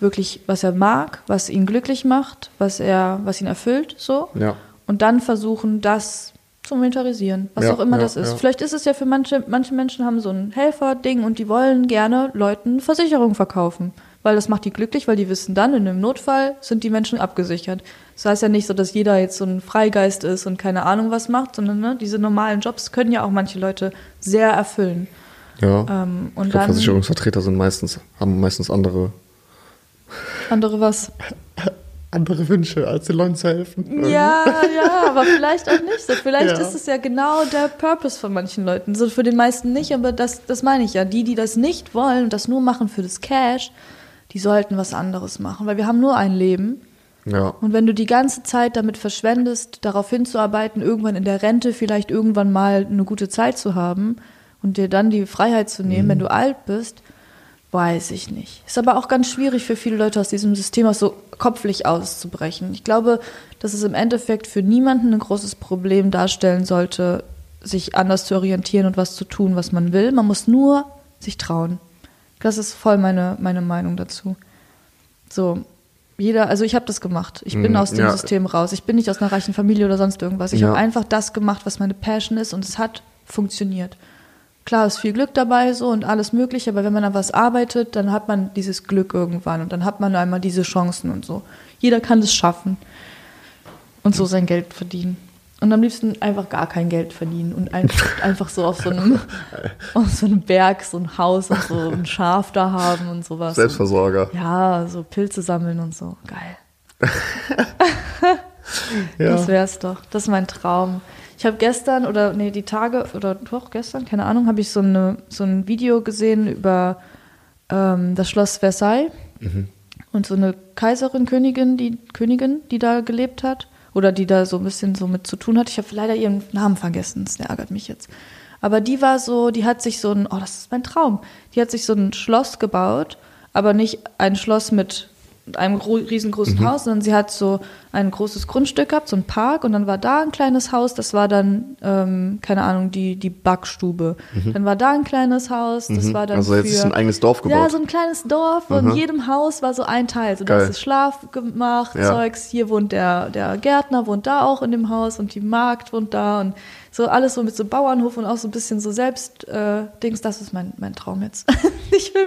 wirklich, was er mag, was ihn glücklich macht, was er, was ihn erfüllt, so. Ja. Und dann versuchen, das zu monetarisieren, was Ja, auch immer ja, das ist. ja. Vielleicht ist es ja für manche, manche Menschen haben so ein Helfer-Ding und die wollen gerne Leuten Versicherungen verkaufen. Weil das macht die glücklich, weil die wissen dann, in einem Notfall sind die Menschen abgesichert. Das heißt ja nicht so, dass jeder jetzt so ein Freigeist ist und keine Ahnung was macht, sondern ne, diese normalen Jobs können ja auch manche Leute sehr erfüllen. Ja. Ähm, und ich glaube, dann Versicherungsvertreter sind meistens, haben meistens andere, andere was. Andere Wünsche, als den Leuten zu helfen. Ja, ja, aber vielleicht auch nicht so. Vielleicht Ja. ist es ja genau der Purpose von manchen Leuten. So für den meisten nicht, aber das, das meine ich ja. Die, die das nicht wollen und das nur machen für das Cash, die sollten was anderes machen, weil wir haben nur ein Leben. Ja. Und wenn du die ganze Zeit damit verschwendest, darauf hinzuarbeiten, irgendwann in der Rente vielleicht irgendwann mal eine gute Zeit zu haben und dir dann die Freiheit zu nehmen, wenn du alt bist, weiß ich nicht. Ist aber auch ganz schwierig für viele Leute aus diesem System aus so kopflich auszubrechen. Ich glaube, dass es im Endeffekt für niemanden ein großes Problem darstellen sollte, sich anders zu orientieren und was zu tun, was man will. Man muss nur sich trauen. Das ist voll meine, meine Meinung dazu. So, jeder, also ich habe das gemacht. Ich bin Mhm, aus dem ja. System raus. Ich bin nicht aus einer reichen Familie oder sonst irgendwas. Ich Ja. habe einfach das gemacht, was meine Passion ist und es hat funktioniert. Klar ist viel Glück dabei so und alles mögliche, aber wenn man an was arbeitet, dann hat man dieses Glück irgendwann und dann hat man einmal diese Chancen und so. Jeder kann es schaffen und so sein Geld verdienen. Und am liebsten einfach gar kein Geld verdienen und einfach, einfach so auf so, einem, auf so einem Berg so ein Haus und so ein Schaf da haben und sowas. Selbstversorger. Ja, so Pilze sammeln und so. Geil. Ja. Das wär's doch. Das ist mein Traum. Ich habe gestern oder nee, die Tage oder doch gestern, keine Ahnung, habe ich so eine so ein Video gesehen über ähm, das Schloss Versailles und so eine Kaiserin, Königin, die Königin, die da gelebt hat oder die da so ein bisschen so mit zu tun hat. Ich habe leider ihren Namen vergessen, das ärgert mich jetzt. Aber die war so, die hat sich so ein, oh, das ist mein Traum. Die hat sich so ein Schloss gebaut, aber nicht ein Schloss mit einem gro- riesengroßen Mhm. Haus, sondern sie hat so ein großes Grundstück gehabt, so ein Park, und dann war da ein kleines Haus, das war dann, ähm, keine Ahnung, die, die Backstube. Dann war da ein kleines Haus, das war dann Also jetzt für, ist ein eigenes Dorf ja, gebaut. so ein kleines Dorf und in jedem Haus war so ein Teil. So, da Geil. ist das Schlafgemach, Ja. Zeugs, hier wohnt der, der Gärtner, wohnt da auch in dem Haus und die Magd wohnt da und so alles so mit so Bauernhof und auch so ein bisschen so selbst äh, Dings, das ist mein, mein Traum jetzt. ich will,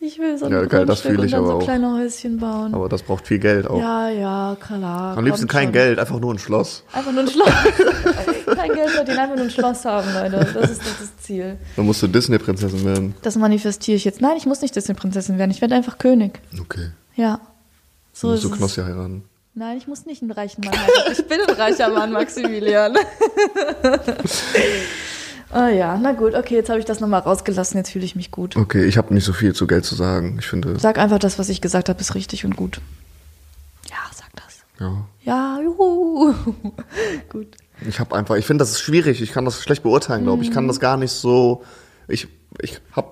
ich will so ein Ja, geil, das Grundstück fühl und ich dann aber so auch. kleine Häuschen bauen. Aber das braucht viel Geld auch. ja, ja, klar. Am liebsten kein schon. Geld, einfach nur ein Schloss. Einfach nur ein Schloss. kein Geld verdienen, einfach nur ein Schloss haben, Leute. Das ist das, Ziel. Dann musst du Disney-Prinzessin werden. Das manifestiere ich jetzt. Nein, ich muss nicht Disney-Prinzessin werden. Ich werde einfach König. Okay. Ja. So musst du. Knossi heiraten. Nein, ich muss nicht einen reichen Mann heiraten. Ich bin ein reicher Mann, Maximilian. oh ja, na gut, okay, jetzt habe ich das nochmal rausgelassen, jetzt fühle ich mich gut. Okay, ich habe nicht so viel zu Geld zu sagen. Ich finde, Sag einfach das, was ich gesagt habe, ist richtig und gut. Ja, sag das. ja. Ja, juhu. gut. Ich habe einfach, ich finde, das ist schwierig. Ich kann das schlecht beurteilen, glaube ich. Ich kann Mhm. das gar nicht so. Ich, ich habe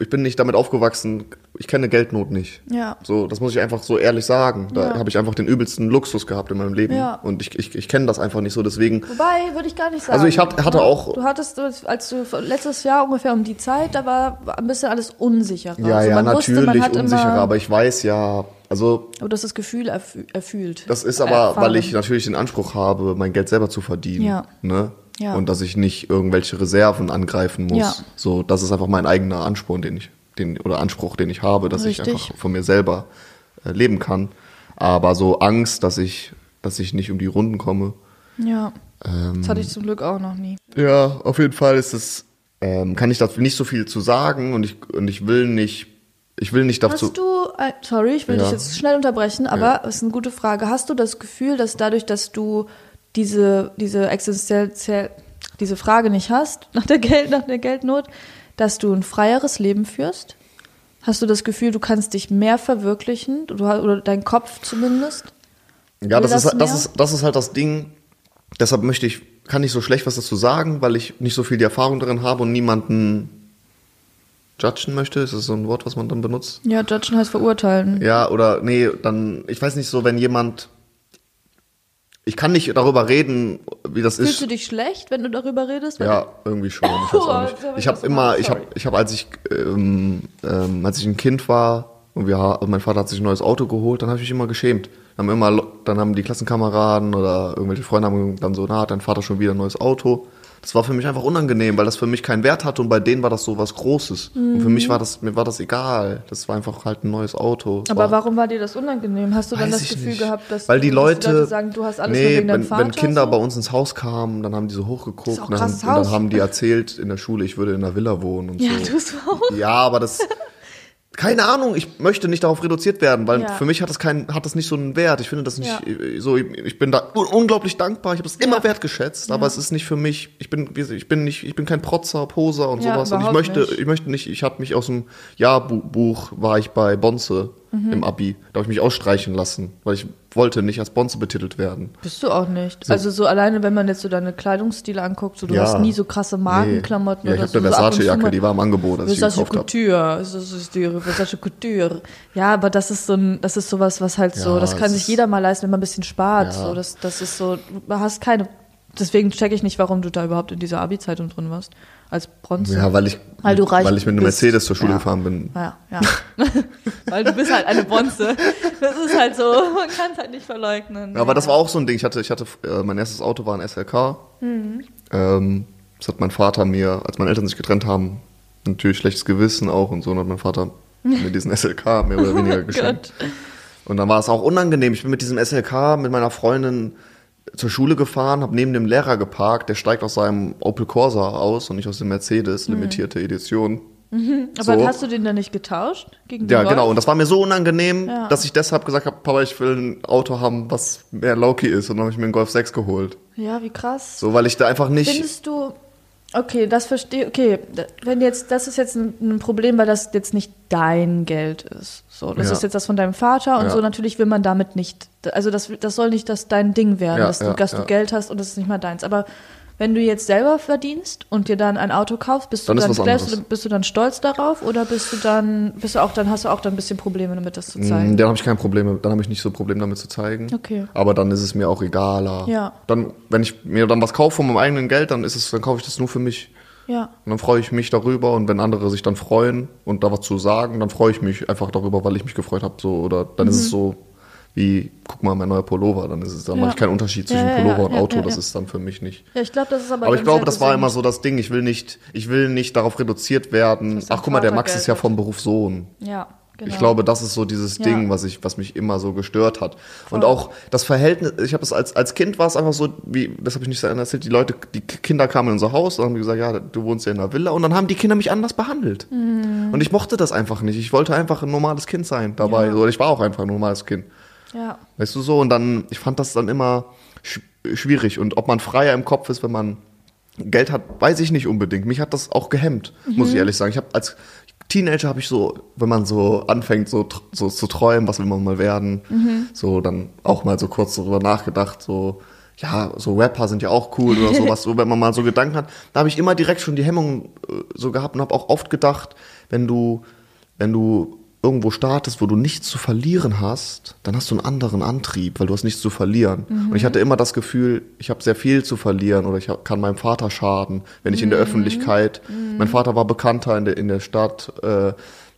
ich bin nicht damit aufgewachsen, ich kenne Geldnot nicht. Ja. So, das muss ich einfach so ehrlich sagen. Da Ja. habe ich einfach den übelsten Luxus gehabt in meinem Leben. Ja. Und ich, ich, ich kenne das einfach nicht so, deswegen. Wobei, würde ich gar nicht sagen. Also ich hat- hatte auch- Du hattest, als du letztes Jahr ungefähr um die Zeit, da war ein bisschen alles unsicherer. Ja, Also ja, wusste, natürlich hat unsicherer, aber ich weiß ja, also Aber du hast das Gefühl erfü erfüllt. das ist aber, Erfahren. weil ich natürlich den Anspruch habe, mein Geld selber zu verdienen. Ja. Ne? Ja. Und dass ich nicht irgendwelche Reserven angreifen muss. Ja. So, das ist einfach mein eigener Ansporn, den ich, den, oder Anspruch, den ich habe, dass ich Richtig. einfach von mir selber äh, leben kann. Aber so Angst, dass ich, dass ich nicht um die Runden komme. Ja, Ähm, das hatte ich zum Glück auch noch nie. Ja, auf jeden Fall ist es, ähm, kann ich dazu nicht so viel zu sagen und ich, und ich will nicht, ich will nicht dazu. Hast du, äh, sorry, ich will Ja. dich jetzt schnell unterbrechen, aber es ist eine gute Frage. Hast du das Gefühl, dass dadurch, dass du diese, diese existenziell, diese Frage nicht hast, nach der, Geld, nach der Geldnot, dass du ein freieres Leben führst? Hast du das Gefühl, du kannst dich mehr verwirklichen? Du, oder dein Kopf zumindest? Ja, Will das ist, das das mehr? ist, das ist halt das Ding. Deshalb möchte ich, kann ich so schlecht was dazu sagen, weil ich nicht so viel die Erfahrung darin habe und niemanden judgen möchte. Ist das so ein Wort, was man dann benutzt? Ja, judgen heißt verurteilen. Ja, oder nee, dann, ich weiß nicht so, wenn jemand, ich kann nicht darüber reden, wie das Fühlst ist. du dich schlecht, wenn du darüber redest? Ja, irgendwie schon. Ich hab ich habe immer, ich habe, ich habe, als ich, ähm, ähm, als ich ein Kind war und wir, mein Vater hat sich ein neues Auto geholt, dann habe ich mich immer geschämt. Dann haben immer, dann haben die Klassenkameraden oder irgendwelche Freunde haben dann so, na, hat dein Vater schon wieder ein neues Auto. Das war für mich einfach unangenehm, weil das für mich keinen Wert hatte und bei denen war das so was Großes. Und für mich war das, mir war das egal. Das war einfach halt ein neues Auto. Es Aber war, warum war dir das unangenehm? Hast du dann das Gefühl nicht. gehabt, dass, Weil die dass Leute, sagen, du hast alles nee, wegen wenn, Vater? wenn Kinder so? bei uns ins Haus kamen, dann haben die so hochgeguckt und dann, und dann haben die erzählt in der Schule, ich würde in einer Villa wohnen und Ja, so. du. Ja, aber das. Keine Ahnung, ich möchte nicht darauf reduziert werden, weil Ja. für mich hat das keinen, hat das nicht so einen Wert. Ich finde das nicht Ja. äh, so, ich, bin da un unglaublich dankbar, ich habe das immer Ja. wertgeschätzt, aber es ist nicht für mich, ich bin, ich bin nicht, ich bin kein Protzer, Poser und sowas. Und ich möchte, nicht. ich möchte nicht, ich habe mich aus dem Jahrbuch war ich bei Bonze Mhm. im Abi. Da habe ich mich ausstreichen lassen, weil ich wollte nicht als Bonze betitelt werden. Bist du auch nicht. Also so alleine, wenn man jetzt so deine Kleidungsstile anguckt, so du Ja. hast nie so krasse Markenklamotten Nee. Ja, ich habe so. eine so Versace-Jacke, die war im Angebot, als ich Versace gekauft habe. Couture, das ist die Versace Couture. Ja, aber das ist so ein, das ist sowas, was halt so, Ja, das kann sich jeder mal leisten, wenn man ein bisschen spart. So, das, das ist so, du hast keine. Deswegen checke ich nicht, warum du da überhaupt in dieser Abi-Zeitung drin warst als Bronze. Ja, weil ich, Weil du reich weil ich mit einem bist. Mercedes zur Schule Ja. gefahren bin. Ja, ja. Weil du bist halt eine Bonze. Das ist halt so, man kann es halt nicht verleugnen. Ja, aber das war auch so ein Ding. Ich hatte, ich hatte, äh, mein erstes Auto war ein SLK. Mhm. Ähm, das hat mein Vater mir, als meine Eltern sich getrennt haben, natürlich schlechtes Gewissen auch und so, und hat mein Vater mir diesen SLK mehr oder weniger geschenkt. Gott. Und dann war es auch unangenehm. Ich bin mit diesem SLK mit meiner Freundin zur Schule gefahren, habe neben dem Lehrer geparkt, der steigt aus seinem Opel Corsa aus und nicht aus dem Mercedes, limitierte Edition. Aber So. hast du den dann nicht getauscht? Gegen den Ja, Golf? genau. Und das war mir so unangenehm, Ja. dass ich deshalb gesagt habe, Papa, ich will ein Auto haben, was mehr Loki ist. Und dann habe ich mir einen Golf 6 geholt. Ja, wie krass. So, weil ich da einfach nicht. Findest du, okay, das verstehe, okay, wenn jetzt, das ist jetzt ein, ein Problem, weil das jetzt nicht dein Geld ist. So, das Ja. ist jetzt das von deinem Vater und Ja. so, natürlich will man damit nicht, also das, das soll nicht das dein Ding werden, Ja, dass, du, dass du Geld hast und das ist nicht mal deins. Aber wenn du jetzt selber verdienst und dir dann ein Auto kaufst, bist du Dann dann, bist du dann stolz darauf oder bist du dann, bist du auch, dann hast du auch dann ein bisschen Probleme damit, das zu zeigen? Mm, Dann habe ich kein Problem, dann habe ich nicht so ein Problem damit zu zeigen. Okay. Aber dann ist es mir auch egaler. Ja. Dann, wenn ich mir dann was kaufe von meinem eigenen Geld, dann ist es, dann kaufe ich das nur für mich. Ja. Und dann freue ich mich darüber und wenn andere sich dann freuen und da was zu sagen, dann freue ich mich einfach darüber, weil ich mich gefreut habe. So, oder dann ist es so wie, guck mal, mein neuer Pullover, dann ist es, dann. Ja. mache ich keinen Unterschied zwischen Ja, ja, Pullover und Auto, das ist dann für mich nicht. Ja, ich glaube, das ist aber. Aber ich glaube, das war immer so das Ding. Ich will nicht, ich will nicht darauf reduziert werden. Ach, guck mal, der Max Geld ist ja vom Beruf Sohn. Ja, genau. Ich glaube, das ist so dieses Ja. Ding, was ich, was mich immer so gestört hat. Und Voll. auch das Verhältnis, ich habe es als, als Kind war es einfach so, wie, das habe ich nicht so erzählt, die Leute, die Kinder kamen in unser Haus und haben gesagt, ja, du wohnst ja in einer Villa und dann haben die Kinder mich anders behandelt. Mhm. Und ich mochte das einfach nicht. Ich wollte einfach ein normales Kind sein dabei. Ja. Ich war auch einfach ein normales Kind. Ja. Weißt du so? Und dann, ich fand das dann immer sch schwierig. Und ob man freier im Kopf ist, wenn man Geld hat, weiß ich nicht unbedingt. Mich hat das auch gehemmt, muss Mhm. ich ehrlich sagen. Ich habe als Teenager habe ich so, wenn man so anfängt, so, so zu träumen, was will man mal werden, Mhm. so dann auch mal so kurz darüber nachgedacht, so ja, so Rapper sind ja auch cool oder sowas, so wenn man mal so Gedanken hat, da habe ich immer direkt schon die Hemmung äh, so gehabt und habe auch oft gedacht, wenn du, wenn du irgendwo startest, wo du nichts zu verlieren hast, dann hast du einen anderen Antrieb, weil du hast nichts zu verlieren. Und ich hatte immer das Gefühl, ich habe sehr viel zu verlieren oder ich hab, kann meinem Vater schaden, wenn ich in der Öffentlichkeit, mein Vater war bekannter in der, in der Stadt, äh,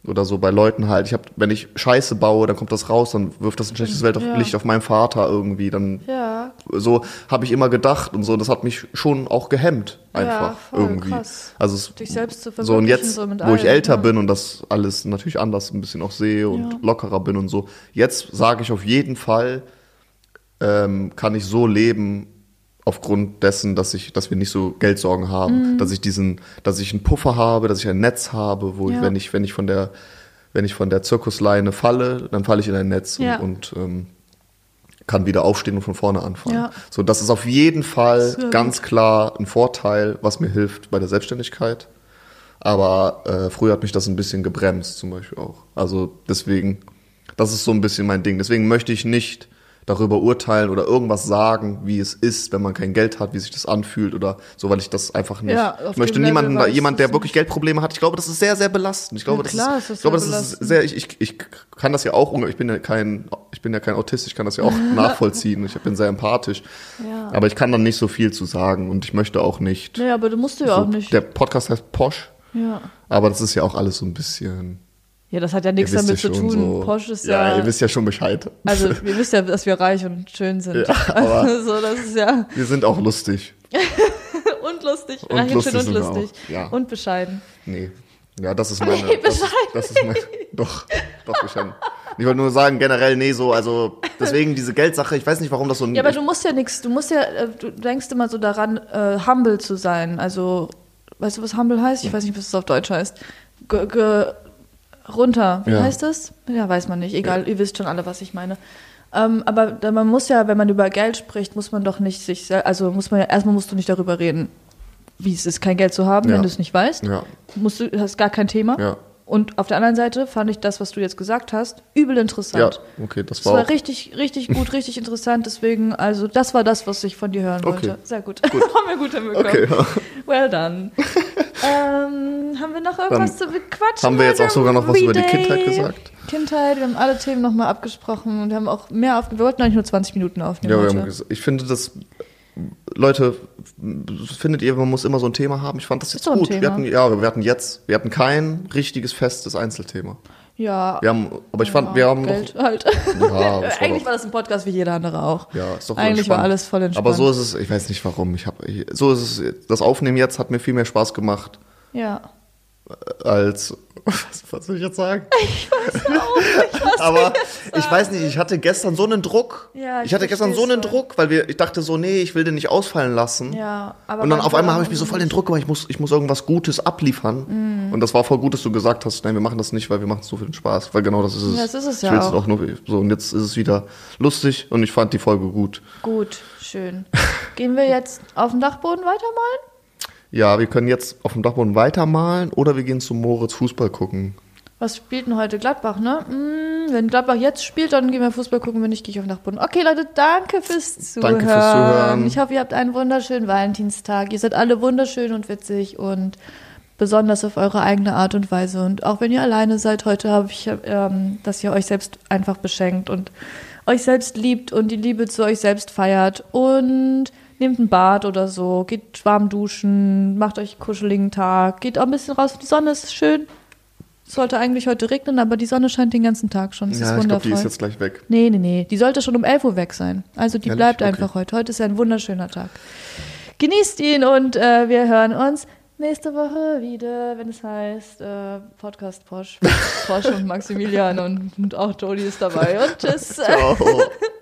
oder so bei Leuten halt. Ich habe, wenn ich Scheiße baue, dann kommt das raus, dann wirft das ein schlechtes Welt auf, Ja. Licht auf meinen Vater irgendwie. Dann Ja. so habe ich immer gedacht und so. Das hat mich schon auch gehemmt einfach Ja, voll irgendwie. krass. Also es, Dich selbst zu so und jetzt, so wo ich älter bin und das alles natürlich anders ein bisschen auch sehe und lockerer bin und so. Jetzt sage ich auf jeden Fall, ähm, kann ich so leben aufgrund dessen, dass ich, dass wir nicht so Geldsorgen Mhm. haben, dass ich diesen, dass ich einen Puffer habe, dass ich ein Netz habe, wo ich, Ja. wenn ich, wenn ich von der, wenn ich von der Zirkusleine falle, dann falle ich in ein Netz Ja. und, und ähm, kann wieder aufstehen und von vorne anfangen. Ja. So, das ist auf jeden Fall ganz klar ein Vorteil, was mir hilft bei der Selbstständigkeit. Aber äh, früher hat mich das ein bisschen gebremst, zum Beispiel auch. Also deswegen, das ist so ein bisschen mein Ding. Deswegen möchte ich nicht darüber urteilen oder irgendwas sagen, wie es ist, wenn man kein Geld hat, wie sich das anfühlt oder so, weil ich das einfach nicht. Ja, ich möchte niemanden, da, jemand, der wirklich. Geldprobleme hat, ich glaube, das ist sehr, sehr belastend. Ich glaube, Ja, klar das ist ist, das ich glaube, sehr das ist belastend. sehr, ich, ich, ich kann das ja auch, ich bin ja kein, ich bin ja kein Autist, ich kann das ja auch nachvollziehen. Ich bin sehr empathisch. Ja. Aber ich kann dann nicht so viel zu sagen und ich möchte auch nicht. Nee, aber du musst ja so, auch nicht. Der Podcast heißt Posch, Ja. aber das ist ja auch alles so ein ein Ja, das hat ja nichts damit zu tun. so- Porsche ist ja, ja. ihr wisst ja schon Bescheid. also, ihr wisst ja, dass wir reich und schön sind. Ja, aber- also, das ist ja. Wir sind auch lustig. Und lustig. Und reich lustig schön und lustig. ja. Und bescheiden. Nee. Ja, das ist meine. Nee, das, ist, bescheiden. das ist mein. Doch, doch, bescheiden. Ich wollte nur sagen, generell, nee, so, also deswegen diese Geldsache, ich weiß nicht, warum das so ein. Ja, aber du musst ja nichts, du musst ja, äh, du denkst immer so daran, äh, humble zu sein. Also, weißt du, was humble heißt? Ich weiß nicht, was es auf Deutsch heißt. Ge, ge, runter, wie Ja. heißt das? Ja, weiß man nicht. Egal, ihr wisst schon alle, was ich meine. Ähm, aber man muss ja, wenn man über Geld spricht, muss man doch nicht sich, also muss man ja, erstmal musst du nicht darüber reden, wie es ist, kein Geld zu haben, Ja. wenn du es nicht weißt. Ja. Musst du, hast gar kein Thema. Ja. Und auf der anderen Seite fand ich das, was du jetzt gesagt hast, übel Ja, interessant. okay, das Das war. war auch, richtig, richtig gut, richtig interessant. Deswegen, also das war das, was ich von dir hören Okay. wollte. Sehr gut. haben wir gut hinbekommen. okay, ja. Well done. ähm, haben wir noch irgendwas zu bequatschen? haben wir jetzt auch sogar noch was über die? Kindheit gesagt? Kindheit, wir haben alle Themen nochmal abgesprochen und wir haben auch mehr aufgenommen. Wir wollten eigentlich nur 20 Minuten aufnehmen Ja, wir haben gesagt, ich finde das. Leute, findet ihr, man muss immer so ein Thema haben? Ich fand das jetzt gut. Wir hatten, ja, wir hatten jetzt, wir hatten kein richtiges festes Einzelthema. Ja. Wir haben, aber ich fand, wir haben Geld doch, halt. Ja, Eigentlich war das ein Podcast wie jeder andere auch. Ja, ist doch Eigentlich entspannt. war alles voll entspannt. Aber so ist es, ich weiß nicht warum. Ich hab, ich, so ist es, das Aufnehmen jetzt hat mir viel mehr Spaß gemacht Ja. Als. Was, was soll ich jetzt sagen? Ich weiß auch nicht, Aber ich weiß nicht, ich hatte gestern so einen Druck. Ja, ich ich hatte gestern so einen voll. Druck, weil wir, ich dachte so, nee, ich will den nicht ausfallen lassen. Ja, aber Und dann auf einmal habe ich mir so voll den. Druck gemacht, ich muss, ich muss irgendwas Gutes abliefern. Mhm. Und das war voll gut, dass du gesagt hast, nein, wir machen das nicht, weil wir machen so viel Spaß. Weil genau das ist es. Ja, das ist es ich ja will's auch. nur so. Und jetzt ist es wieder lustig und ich fand die Folge gut. Gut, schön. Gehen wir jetzt auf den Dachboden weitermalen? Ja, wir können jetzt auf dem Dachboden weitermalen oder wir gehen zu Moritz Fußball gucken. Was spielt denn heute Gladbach, ne? Hm, wenn Gladbach jetzt spielt, dann gehen wir Fußball gucken, wenn nicht, gehe ich auf den Dachboden. Okay, Leute, danke fürs Zuhören. Danke fürs Zuhören. Ich hoffe, ihr habt einen wunderschönen Valentinstag. Ihr seid alle wunderschön und witzig und besonders auf eure eigene Art und Weise. Und auch wenn ihr alleine seid, heute habe ich, ähm, dass ihr euch selbst einfach beschenkt und euch selbst liebt und die Liebe zu euch selbst feiert und nehmt ein Bad oder so, geht warm duschen, macht euch einen kuscheligen Tag, geht auch ein bisschen raus, die Sonne ist schön. Es sollte eigentlich heute regnen, aber die Sonne scheint den ganzen Tag schon. Das ist ja, ich glaube, wundervoll. die ist jetzt gleich weg. Nee, nee, nee. Die sollte schon um 11 Uhr weg sein. Also die Ehrlich? bleibt Okay. einfach heute. Heute ist ein wunderschöner Tag. Genießt ihn und äh, wir hören uns nächste Woche wieder, wenn es heißt äh, Podcast Porsche. Porsche und Maximilian und, und auch Toni ist dabei. Und tschüss. Ciao.